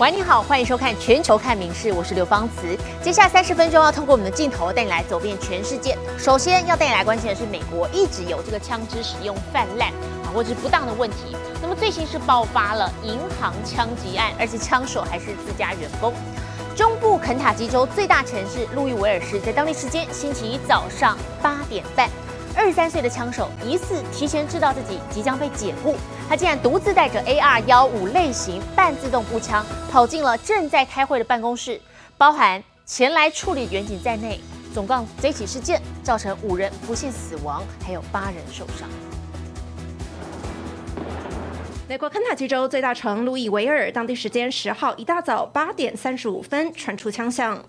喂，你好，欢迎收看《全球看名事》，我是刘芳慈。接下来三十分钟要通过我们的镜头带你来走遍全世界。首先要带你来关心的是，美国一直有这个枪支使用泛滥啊，或者是不当的问题。那么最新是爆发了银行枪击案，而且枪手还是自家员工。中部肯塔基州最大城市路易维尔市，在当地时间星期一早上八点半。二十三岁的枪手疑似提前知道自己即将被解雇，他竟然独自带着 AR 幺五类型半自动步枪跑进了正在开会的办公室，包含前来处理远景在内，总共这起事件造成五人不幸死亡，还有八人受伤。美国肯塔基州最大城路易维尔，当地时间十号一大早八点三十五分传出枪响。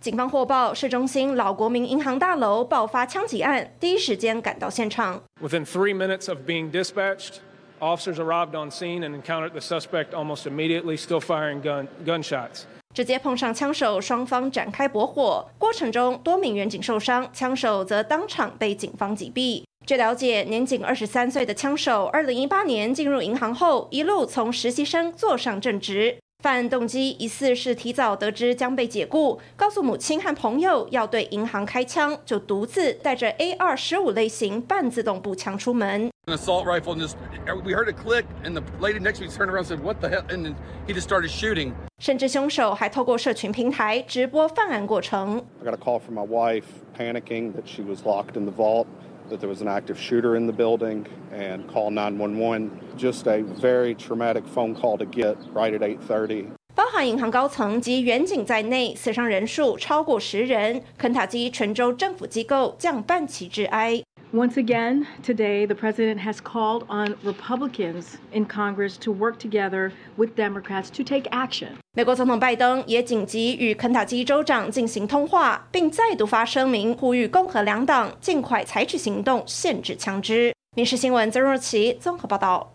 警方获报，市中心老国民银行大楼爆发枪击案，第一时间赶到现场。Within three minutes of being dispatched, officers arrived on scene and encountered the suspect almost immediately, still firing gun gunshots. 直接碰上枪手，双方展开搏火，过程中多名民警受伤，枪手则当场被警方击毙。据了解，年仅二十三岁的枪手，二零一八年进入银行后，一路从实习生做上正职。犯案动机疑似是提早得知将被解雇，告诉母亲和朋友要对银行开枪，就独自带着 A 二十五类型半自动步枪出门。An assault rifle and just we heard a click and the lady next to me turned around and said what the hell and then he just started shooting. 甚至凶手还透过社群平台直播犯案过程。I got a call from my wife panicking that she was locked in the vault. that there was an active shooter in the building and call 911. Just a very traumatic phone call to get right at 8:30. 包含银行高层及远景在内，死伤人数超过十人。肯塔基全州政府机构降半旗致哀。 Once again, today, the president has called on Republicans in Congress to work together with Democrats to take action. 美国总统拜登也紧急与肯塔基州长进行通话，并再度发声明，呼吁共和两党尽快采取行动，限制枪支。民事新闻曾若琪综合报道。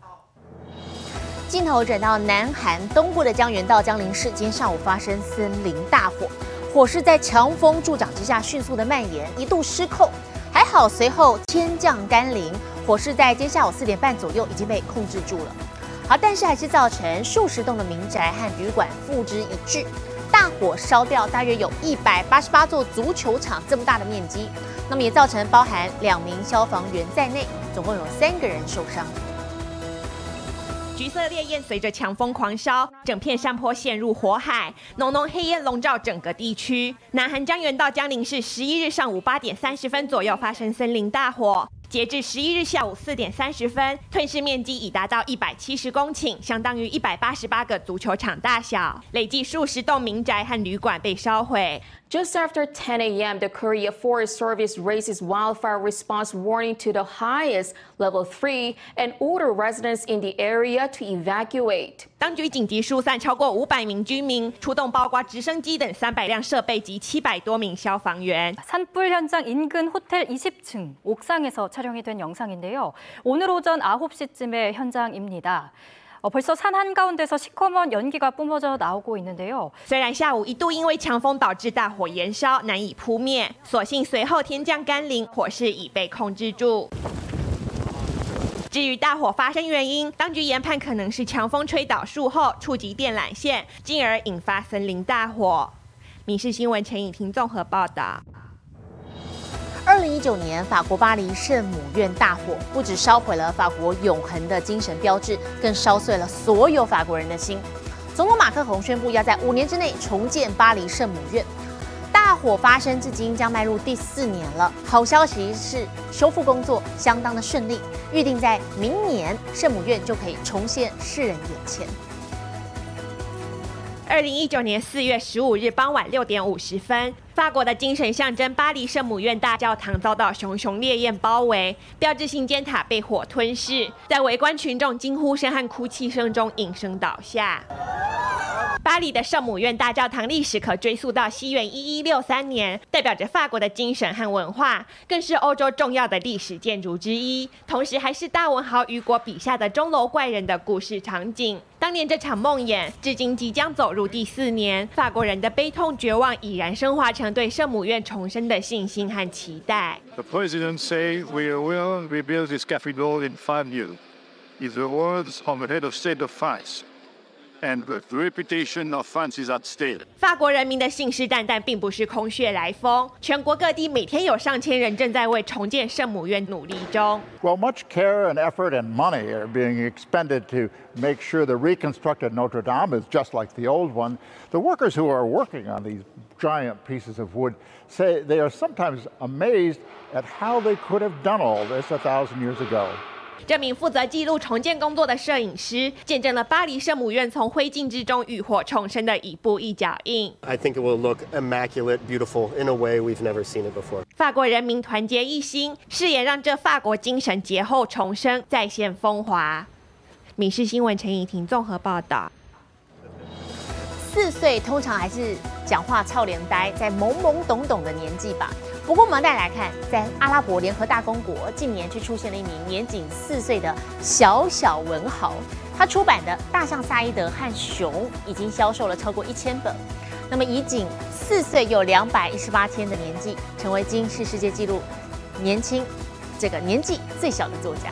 镜头转到南韩东部的江原道江陵市，今天上午发生森林大火，火势在强风助长之下迅速的蔓延，一度失控。还好，随后天降甘霖，火势在今天下午四点半左右已经被控制住了。好，但是还是造成数十栋的民宅和旅馆付之一炬，大火烧掉大约有一百八十八座足球场这么大的面积，那么也造成包含两名消防员在内，总共有三个人受伤。橘色烈焰随着强风狂烧，整片山坡陷入火海，浓浓黑烟笼罩整个地区。南韩江原道江陵市十一日上午八点三十分左右发生森林大火，截至十一日下午四点三十分，吞噬面积已达到一百七十公顷，相当于一百八十八个足球场大小，累计数十栋民宅和旅馆被烧毁。Just after 10 a.m., the Korea Forest Service raises wildfire response warning to the highest, level 3, and order residents in the area to evacuate. 当局紧急疏散超过五百名居民，出动包括直升机等三百辆设备及七百多名消防员。 산불 현장 인근 호텔 20층 옥상에서 촬영이 된 영상인데요. 오늘 오전 9시쯤의 현장입니다. 어, 벌써 산 한가운데서 시커먼 연기가 뿜어져 나오고 있는데요. 虽然下午一度因为强风导致大火延烧难以扑灭，所幸随后天降甘霖，火势已被控制住。至于大火发生原因，当局研判可能是强风吹倒树后触及电缆线，进而引发森林大火。民事新闻陈颖婷综合报道。 二零一九年，法国巴黎圣母院大火，不止烧毁了法国永恒的精神标志，更烧碎了所有法国人的心。总统马克龙宣布要在五年之内重建巴黎圣母院。大火发生至今将迈入第四年了。好消息是，修复工作相当的顺利，预定在明年圣母院就可以重现世人眼前。二零一九年四月十五日傍晚六点五十分，法国的精神象征巴黎圣母院大教堂遭到熊熊烈焰包围，标志性尖塔被火吞噬，在围观群众惊呼声和哭泣声中应声倒下。巴黎的圣母院大教堂历史可追溯到西元一一六三年，代表着法国的精神和文化，更是欧洲重要的历史建筑之一。同时，还是大文豪雨果笔下的钟楼怪人的故事场景。当年这场梦魇，至今即将走入第四年，法国人的悲痛绝望已然升华成对圣母院重生的信心和期待。The president say we will rebuild this cathedral in five years. Is the words from the head of state of France. and the reputation of France is at stake. 法国人民的信誓旦旦并不是空穴来风，全国各地每天有上千人正在为重建圣母院努力中。Well, much care and effort and money are being expended to make sure the reconstructed Notre Dame is just like the old one. The workers who are working on these giant pieces of wood say they are sometimes amazed at how they could have done all this a thousand years ago. 这名负责记录重建工作的摄影师，见证了巴黎圣母院从灰烬之中浴火重生的一步一脚印。I think it will look immaculate, beautiful in a way we've never seen it before. 法国人民团结一心，誓言让这法国精神劫后重生，再现风华。民事新闻陈怡婷综合报道。四岁通常还是讲话超连呆，在懵懵懂懂的年纪吧。不过我们再来看，在阿拉伯联合大公国，近年却出现了一名年仅四岁的小小文豪。他出版的《大象萨伊德和熊》已经销售了超过一千本。那么以仅四岁又两百一十八天的年纪，成为今世世界纪录年轻这个年纪最小的作家。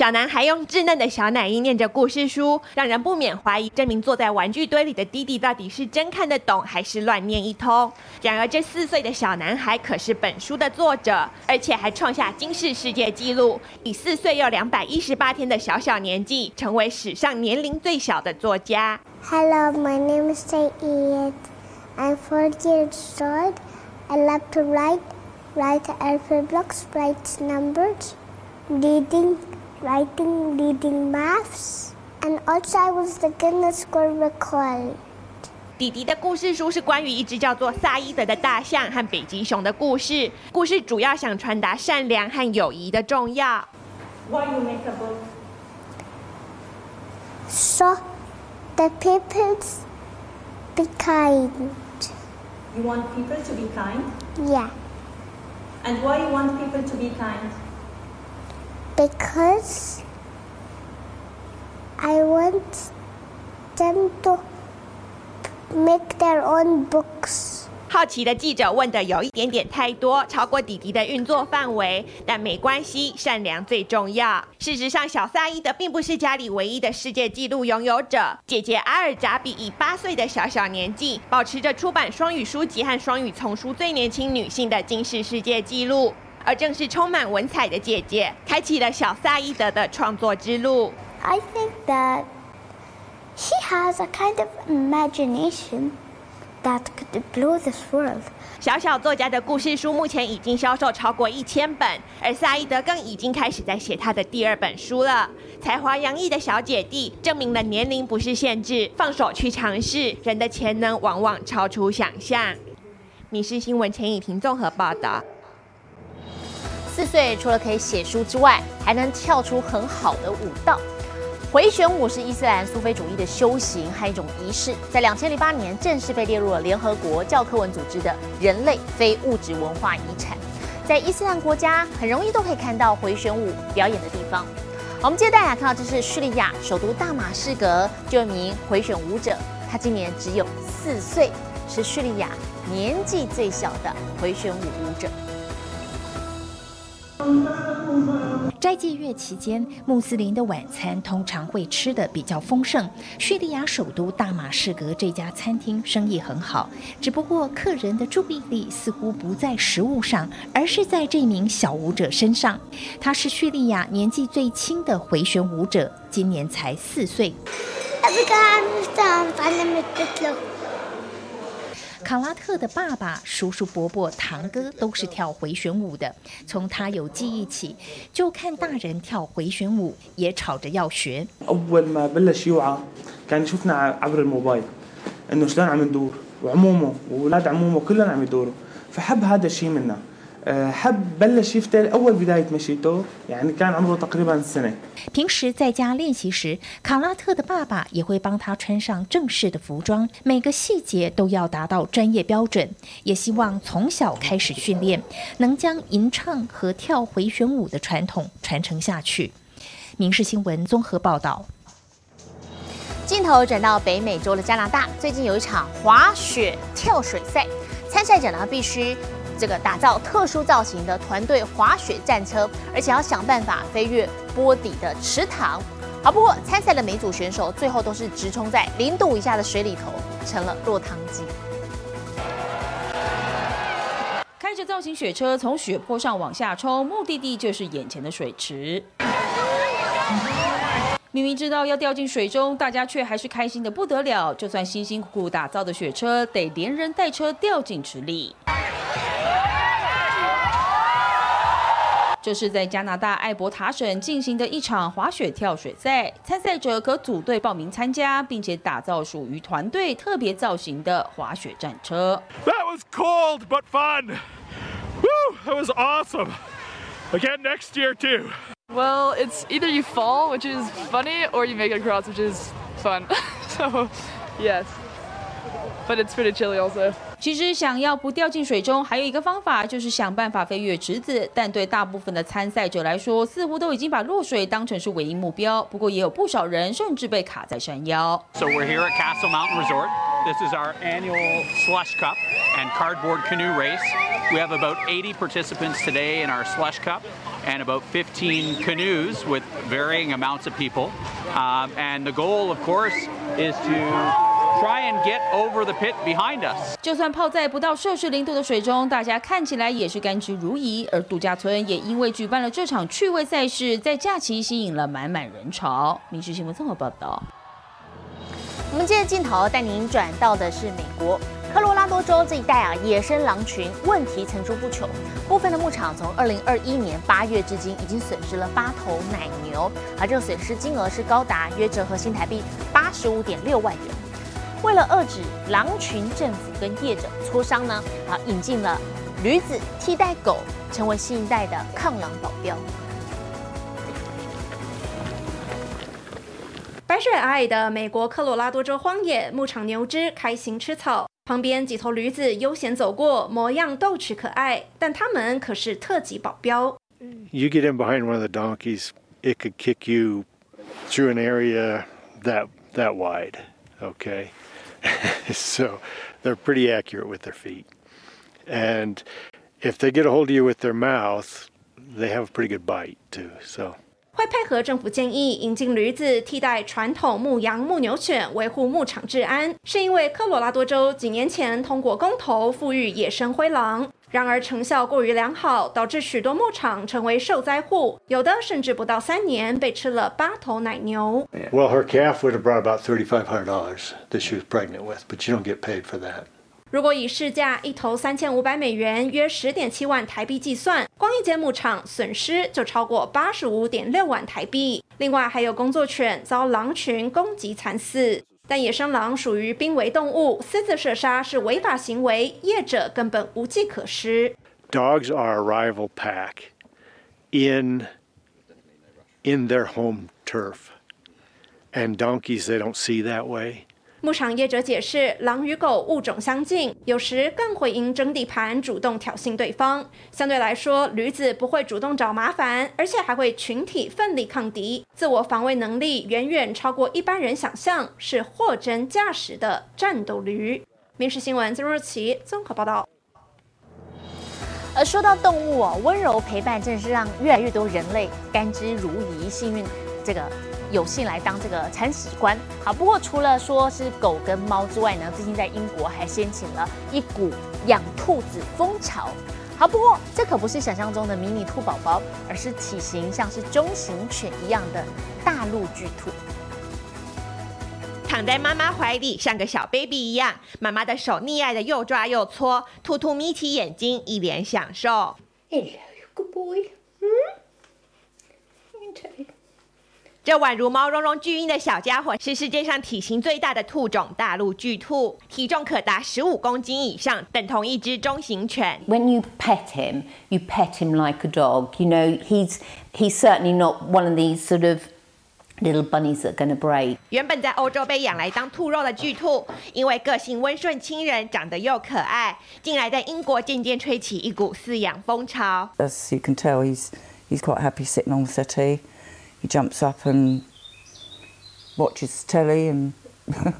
小男孩用稚嫩的小奶音念着故事书，让人不免怀疑这名坐在玩具堆里的弟弟到底是真看得懂，还是乱念一通。然而，这四岁的小男孩可是本书的作者，而且还创下惊世世界纪录，以四岁又两百一十八天的小小年纪，成为史上年龄最小的作家。Hello, my name is Saeed. I'm four years old. I love to write, write alphabet blocks, write numbers, reading, writing, reading maths, and also I was the Guinness World Record. 弟弟的故事书是关于一只叫做萨伊德的大象和北极熊的故事。故事主要想传达善良和友谊的重要。 Why you make a book? So the people be kind. You want people to be kind? Yeah, And why you want people to be kind? Because I want them to make their own books. 好奇的记者问的有一点点太多，超过弟弟的运作范围，但没关系，善良最重要。事实上，小萨伊德并不是家里唯一的世界纪录拥有者，姐姐阿尔扎比以八岁的小小年纪，保持着出版双语书籍和双语丛书最年轻女性的金氏世界纪录。而正是充满文采的姐姐，开启了小萨伊德的创作之路。I think that he has a kind of imagination that could blow this world. 小小作家的故事书目前已经销售超过一千本，而萨伊德更已经开始在写他的第二本书了。才华洋溢的小姐弟证明了年龄不是限制，放手去尝试，人的潜能往往超出想象。民事新闻前以婷综合报道。四岁除了可以写书之外，还能跳出很好的舞蹈。回旋舞是伊斯兰苏菲主义的修行和一种仪式，在两千零八年正式被列入了联合国教科文组织的人类非物质文化遗产。在伊斯兰国家，很容易都可以看到回旋舞表演的地方。我们接着大家看到，这是叙利亚首都大马士革，就一名回旋舞者，他今年只有四岁，是叙利亚年纪最小的回旋舞舞者。斋戒月期间，穆斯林的晚餐通常会吃的比较丰盛。叙利亚首都大马士革这家餐厅生意很好，只不过客人的注意力似乎不在食物上，而是在这名小舞者身上。他是叙利亚年纪最轻的回旋舞者，今年才四岁。卡拉特的爸爸、叔叔、伯伯、堂哥都是跳回旋舞的。从他有记忆起，就看大人跳回旋舞，也吵着要学。 اول ما بلش يوعى كان يشوفنا عبر الموبايل انه شلون عم ندور وعمومه واولاد عمومه كلهم عم يدوروا فحب هذا الشيء منا أه، حب بلش يفتل اول بدايه مشيته يعني كان عمره تقريبا سنه 平时在家练习时，卡拉特的爸爸也会帮他穿上正式的服装，每个细节都要达到专业标准。也希望从小开始训练，能将吟唱和跳回旋舞的传统传承下去。民事新闻综合报道。镜头转到北美洲的加拿大，最近有一场滑雪跳水赛，参赛者呢必须 这个打造特殊造型的团队滑雪战车，而且要想办法飞越波底的池塘。好，不过参赛的每组选手最后都是直冲在零度以下的水里头，成了落汤鸡。开着造型雪车从雪坡上往下冲，目的地就是眼前的水池。明明知道要掉进水中，大家却还是开心的不得了。就算辛辛苦苦打造的雪车，得连人带车掉进池里。这是在加拿大艾伯塔省进行的一场滑雪跳水赛，参赛者可组队报名参加，并且打造属于团队特别造型的滑雪战车。That was cold but fun. Woo! That was awesome. Again next year too. Well, it's either you fall, which is funny, or you make it across, which is fun. so, yes. But it's pretty chilly also. 其实想要不掉进水中，还有一个方法，就是想办法飞越池子。但对大部分的参赛者来说，似乎都已经把落水当成是唯一目标。不过也有不少人甚至被卡在山腰。So we're here at Castle Mountain Resort. This is our annual slush cup and cardboard canoe race. We have about 80 participants today in our slush cup and about 15 canoes with varying amounts of people. Um, and the goal, of course, is to try and get over the pit behind us. 就算泡在不到摄氏零度的水中，大家看起来也是甘之如饴。而度假村也因为举办了这场趣味赛事，在假期吸引了满满人潮。民事新闻综合报道。我们接着镜头带您转到的是美国科罗拉多州这一带啊，野生狼群问题层出不穷。部分的牧场从二零二一年八月至今，已经损失了八头奶牛，而这个损失金额是高达约折合新台币八十五点六万元。为了遏止狼群，政府跟业者磋商呢，啊，引进了驴子替代狗，成为新一代的抗狼保镖。白雪皑皑的美国科罗拉多州荒野，牧场牛只开心吃草，旁边几头驴子悠闲走过，模样逗趣可爱。但他们可是特级保镖。You get in behind one of the donkeys, it could kick you through an area that that wide. Okay, so they're pretty accurate with their feet, and if they get a hold of you with their mouth, they have a pretty good bite too. So. 会配合政府建议引进驴子替代传统牧羊牧牛犬，维护牧场治安，是因为科罗拉多州几年前通过公投富裕野生灰狼，然而成效过于良好，导致许多牧场成为受灾户，有的甚至不到三年被吃了八头奶牛。Well, her calf would have brought about thirty-five hundred dollars that she was pregnant with, but you don't get paid for that. 如果以市价一头三千五百美元，约十点七万台币计算，光一间牧场损失就超过八十五点六万台币。另外还有工作犬遭狼群攻击惨死。但野生狼属于濒危动物，私自射杀是违法行为，业者根本无计可施。Dogs are a rival pack in in their home turf, and donkeys they don't see that way. 牧场业者解释，狼与狗物种相近，有时更会因争地盘主动挑衅对方。相对来说，驴子不会主动找麻烦，而且还会群体奋力抗敌，自我防卫能力远远超过一般人想象，是货真价实的战斗驴。民事新闻曾若琪综合报道。而说到动物哦，温柔陪伴真的是让越来越多人类甘之如饴，幸运这个有幸来当这个铲屎官。好，不过除了说是狗跟猫之外呢，最近在英国还掀起了一股养兔子风潮。好，不过这可不是想象中的迷你兔宝宝，而是体型像是中型犬一样的大陆巨兔。躺在妈妈怀里，像个小 baby 一样，妈妈的手溺爱的又抓又搓，兔兔眯起眼睛，一脸享受。Hello, good boy. 这宛如毛茸茸巨婴的小家伙，是世界上体型最大的兔种——大陆巨兔，体重可达十五公斤以上，等同一只中型犬。When you pet him, you pet him like a dog. You know, he's he's certainly not one of these sort of little bunnies that are going to break. 原本在欧洲被养来当兔肉的巨兔，因为个性温顺亲人，长得又可爱，近来在英国渐渐吹起一股饲养风潮。As you can tell, he's he's quite happy sitting on the settee. He jumps up and watches telly, and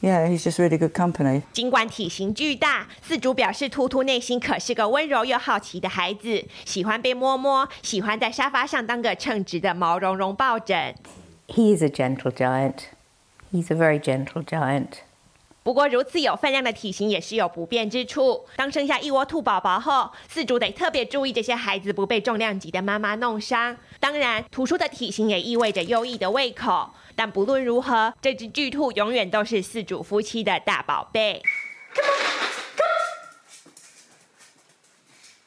Yeah, he's just really good company. 尽管体型巨大，四主表示图图内心可是个温柔又好奇的孩子，喜欢被摸摸，喜欢在沙发上当个称职的毛茸茸抱枕。He is a gentle giant. He's a very gentle giant. 不过，如此有分量的体型也是有不便之处。当生下一窝兔宝宝后，饲主得特别注意这些孩子不被重量级的妈妈弄伤。当然，突出的体型也意味着优异的胃口。但不论如何，这只巨兔永远都是饲主夫妻的大宝贝。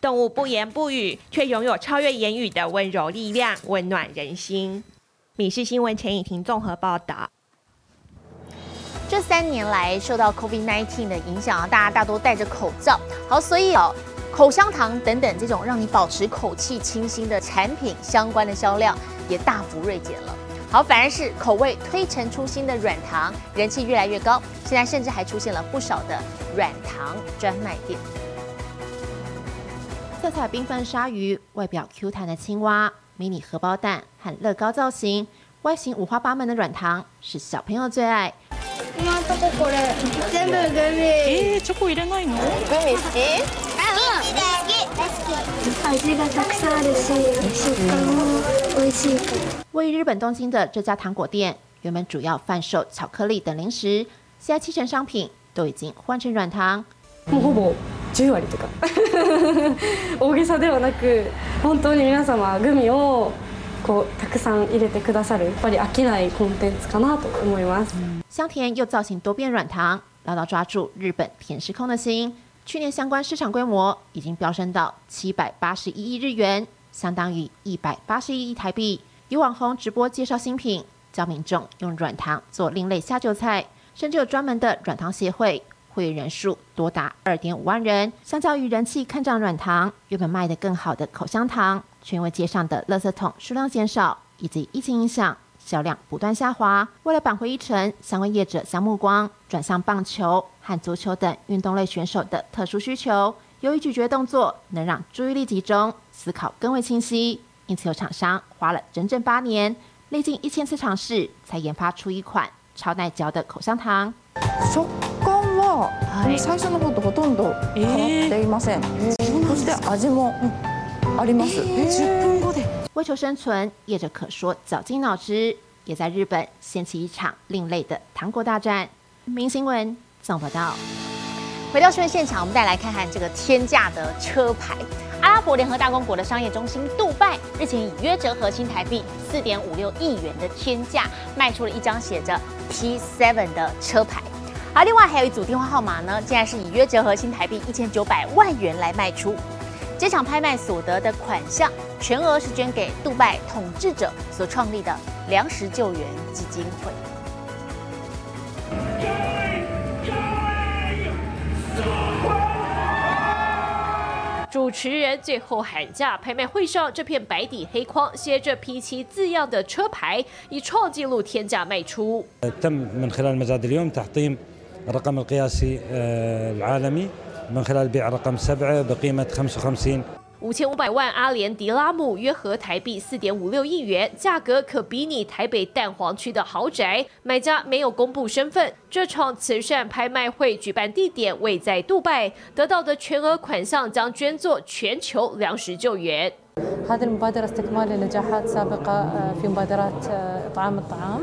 动物不言不语，却拥有超越言语的温柔力量，温暖人心。米氏新闻陈以婷综合报道。这三年来受到 COVID-19 的影响啊，大家大多戴着口罩。好，所以哦，口香糖等等这种让你保持口气清新的产品相关的销量也大幅锐减了。好，反而是口味推陈出新的软糖人气越来越高，现在甚至还出现了不少的软糖专卖店。色彩缤纷鲨鱼，外表 Q 弹的青蛙，迷你荷包蛋和乐高造型，外形五花八门的软糖是小朋友最爱。今のとここれ全部グミ。えー、チョコ入れないの？グミ好き？あ、うん。好き。大好き。味がたくさんあるし、食感も美味しい。位于日本东京的这家糖果店，原本主要贩售巧克力等零食，现在七成商品都已经换成软糖。もうほぼ10割とか大げさではなく本当に皆様グミを こうたくさん入れてくださるやっぱり飽きないコンテンツかなと思います。香甜又造型多变软糖，牢牢抓住日本甜食控的心。去年相关市场规模已经飙升到七百八十一亿日元，相当于一百八十一亿台币。有网红直播介绍新品，教民众用软糖做另类下酒菜，甚至有专门的软糖协会，会员人数多达二点五万人。相较于人气看涨软糖，原本卖得更好的口香糖， 却因为街上的垃圾桶数量减少以及疫情影响。销量不断下滑，为了扳回一城，相关业者将目光转向棒球和足球等运动类选手的特殊需求。由于咀嚼动作能让注意力集中，思考更为清晰，因此有厂商花了整整八年，历经一千次尝试，才研发出一款超耐嚼的口香糖。食感は最初の方とほとんど変わっていません。そして味も 为求生存，业者可说绞尽脑汁，也在日本掀起一场另类的糖果大战。明新闻总报道。回到新闻现场，我们再来看看这个天价的车牌。阿拉伯联合大公国的商业中心杜拜日前以约折合新台币四点五六亿元的天价卖出了一张写着 P7 的车牌，而另外还有一组电话号码呢，竟然是以约折合新台币一千九百万元来卖出。这场拍卖所得的款项，全额是捐给杜拜统治者所创立的粮食救援基金会。主持人最后喊价，拍卖会上这片白底黑框写着 P7 字样的车牌，以创纪录天价卖出。من خلال بيع رقم سبعة بقيمة 55五千五百万阿联迪拉姆，约合台币四点五六亿元，价格可比拟台北蛋黄区的豪宅。买家没有公布身份。这场慈善拍卖会举办地点位在杜拜，得到的全额款项将捐作全球粮食救援。هذه المبادرة استكمال لنجاحات سابقة في مبادرات إطعام الطعام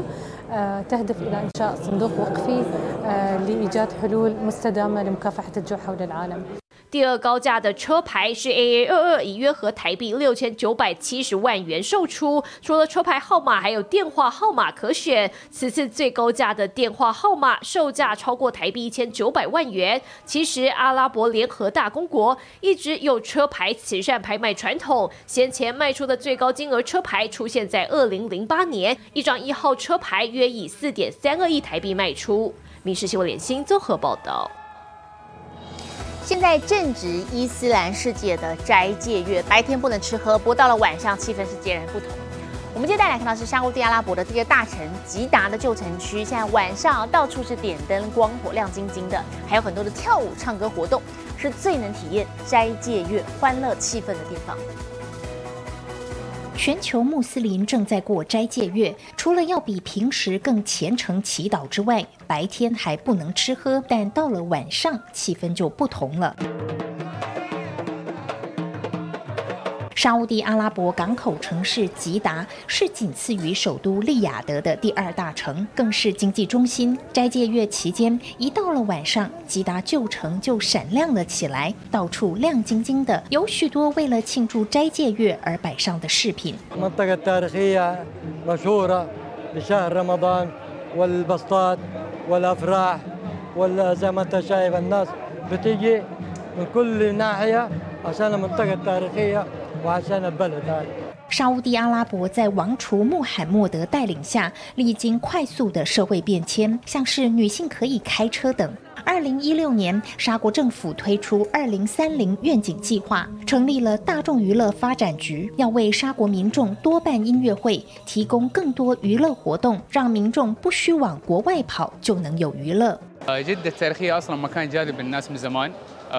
تهدف إلى إنشاء صندوق وقفي لإيجاد حلول مستدامة لمكافحة الجوع حول العالم. 第二高价的车牌是 AA 二二，以约合台币六千九百七十万元售出。除了车牌号码，还有电话号码可选。此次最高价的电话号码售价超过台币一千九百万元。其实，阿拉伯联合大公国一直有车牌慈善拍卖传统。先前卖出的最高金额车牌出现在二零零八年，一张一号车牌约以四点三二亿台币卖出。民事新闻联新综合报道。现在正值伊斯兰世界的斋戒月，白天不能吃喝，不过到了晚上气氛是截然不同。我们接下来看到是沙地阿拉伯的这个大城吉达的旧城区，现在晚上到处是点灯，光火亮晶晶的，还有很多的跳舞、唱歌活动，是最能体验斋戒月欢乐气氛的地方。全球穆斯林正在过斋戒月，除了要比平时更虔诚祈祷之外，白天还不能吃喝，但到了晚上，气氛就不同了。沙地阿拉伯港口城市吉达是仅次于首都利雅得的第二大城，更是经济中心。斋戒月期间，一到了晚上，吉达旧城就闪亮了起来，到处亮晶晶的，有许多为了庆祝斋戒月而摆上的饰品。沙地阿拉伯在王储穆罕默德带领下，历经快速的社会变迁，像是女性可以开车等。二零一六年，沙国政府推出二零三零愿景计划，成立了大众娱乐发展局，要为沙国民众多办音乐会，提供更多娱乐活动，让民众不需往国外跑就能有娱乐。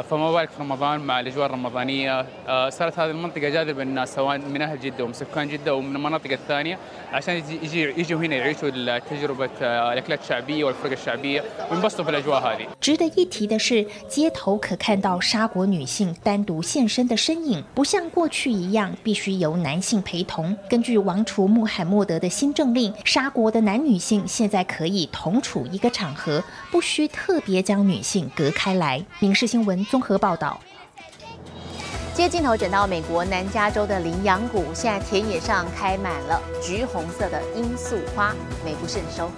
فما بالك في رمضان مع الاجواء الرمضانيه صارت هذه المنطقه جاذبه للناس سواء من اهل جده ومن سكان جده ومن المناطق الثانيه عشان يجي يجوا هنا يعيشوا تجربه الاكلات الشعبيه والفرق الشعبيه وينبسطوا في الاجواء هذه. 值得一提的是，街头可看到沙国女性单独现身的身影，不像过去一样必须由男性陪同。根据王储穆罕默德的新政令，沙国的男女性现在可以同处一个场合，不需特别将女性隔开来。民事新闻。 综合报道。接镜头转到美国南加州的羚羊谷，现在田野上开满了橘红色的罂粟花，美不胜收。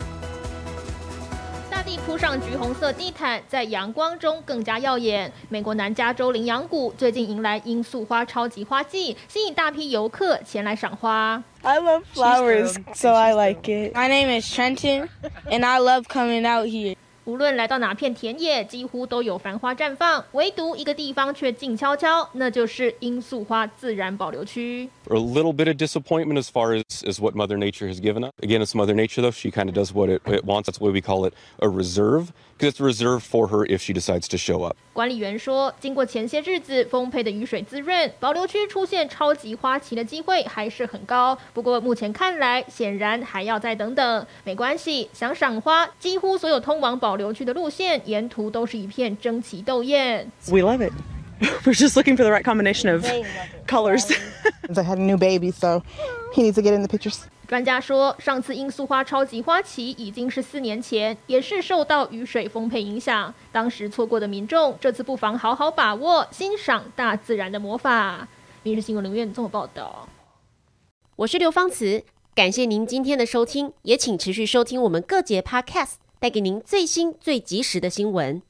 大地铺上橘红色地毯，在阳光中更加耀眼。美国南加州羚羊谷最近迎来罂粟花超级花季，吸引大批游客前来赏花。I love flowers, so I like it. My name is Trenton, and I love coming out here. 无论来到哪片田野，几乎都有繁花绽放，唯独一个地方却静悄悄，那就是罂粟花自然保留区。A little bit of disappointment as far as as what Mother Nature has given us. Again, it's Mother Nature though; she kind of does what it, it wants. That's why we call it a reserve. because it's reserved for her if she decides to show up. 管理员说，经过前些日子丰沛的雨水滋润，保留区出现超级花期的机会还是很高。不过目前看来，显然还要再等等。没关系，想赏花，几乎所有通往保留区的路线沿途都是一片争奇斗艳。We love it. We're just looking for the right combination of colors. I had a new baby, so he needs to get in the pictures. 专家说，上次罂粟花超级花期已经是四年前，也是受到雨水丰沛影响。当时错过的民众，这次不妨好好把握，欣赏大自然的魔法。明日新闻留院综合报道。我是刘芳慈，感谢您今天的收听，也请持续收听我们各节 Podcast，带给您最新最及时的新闻。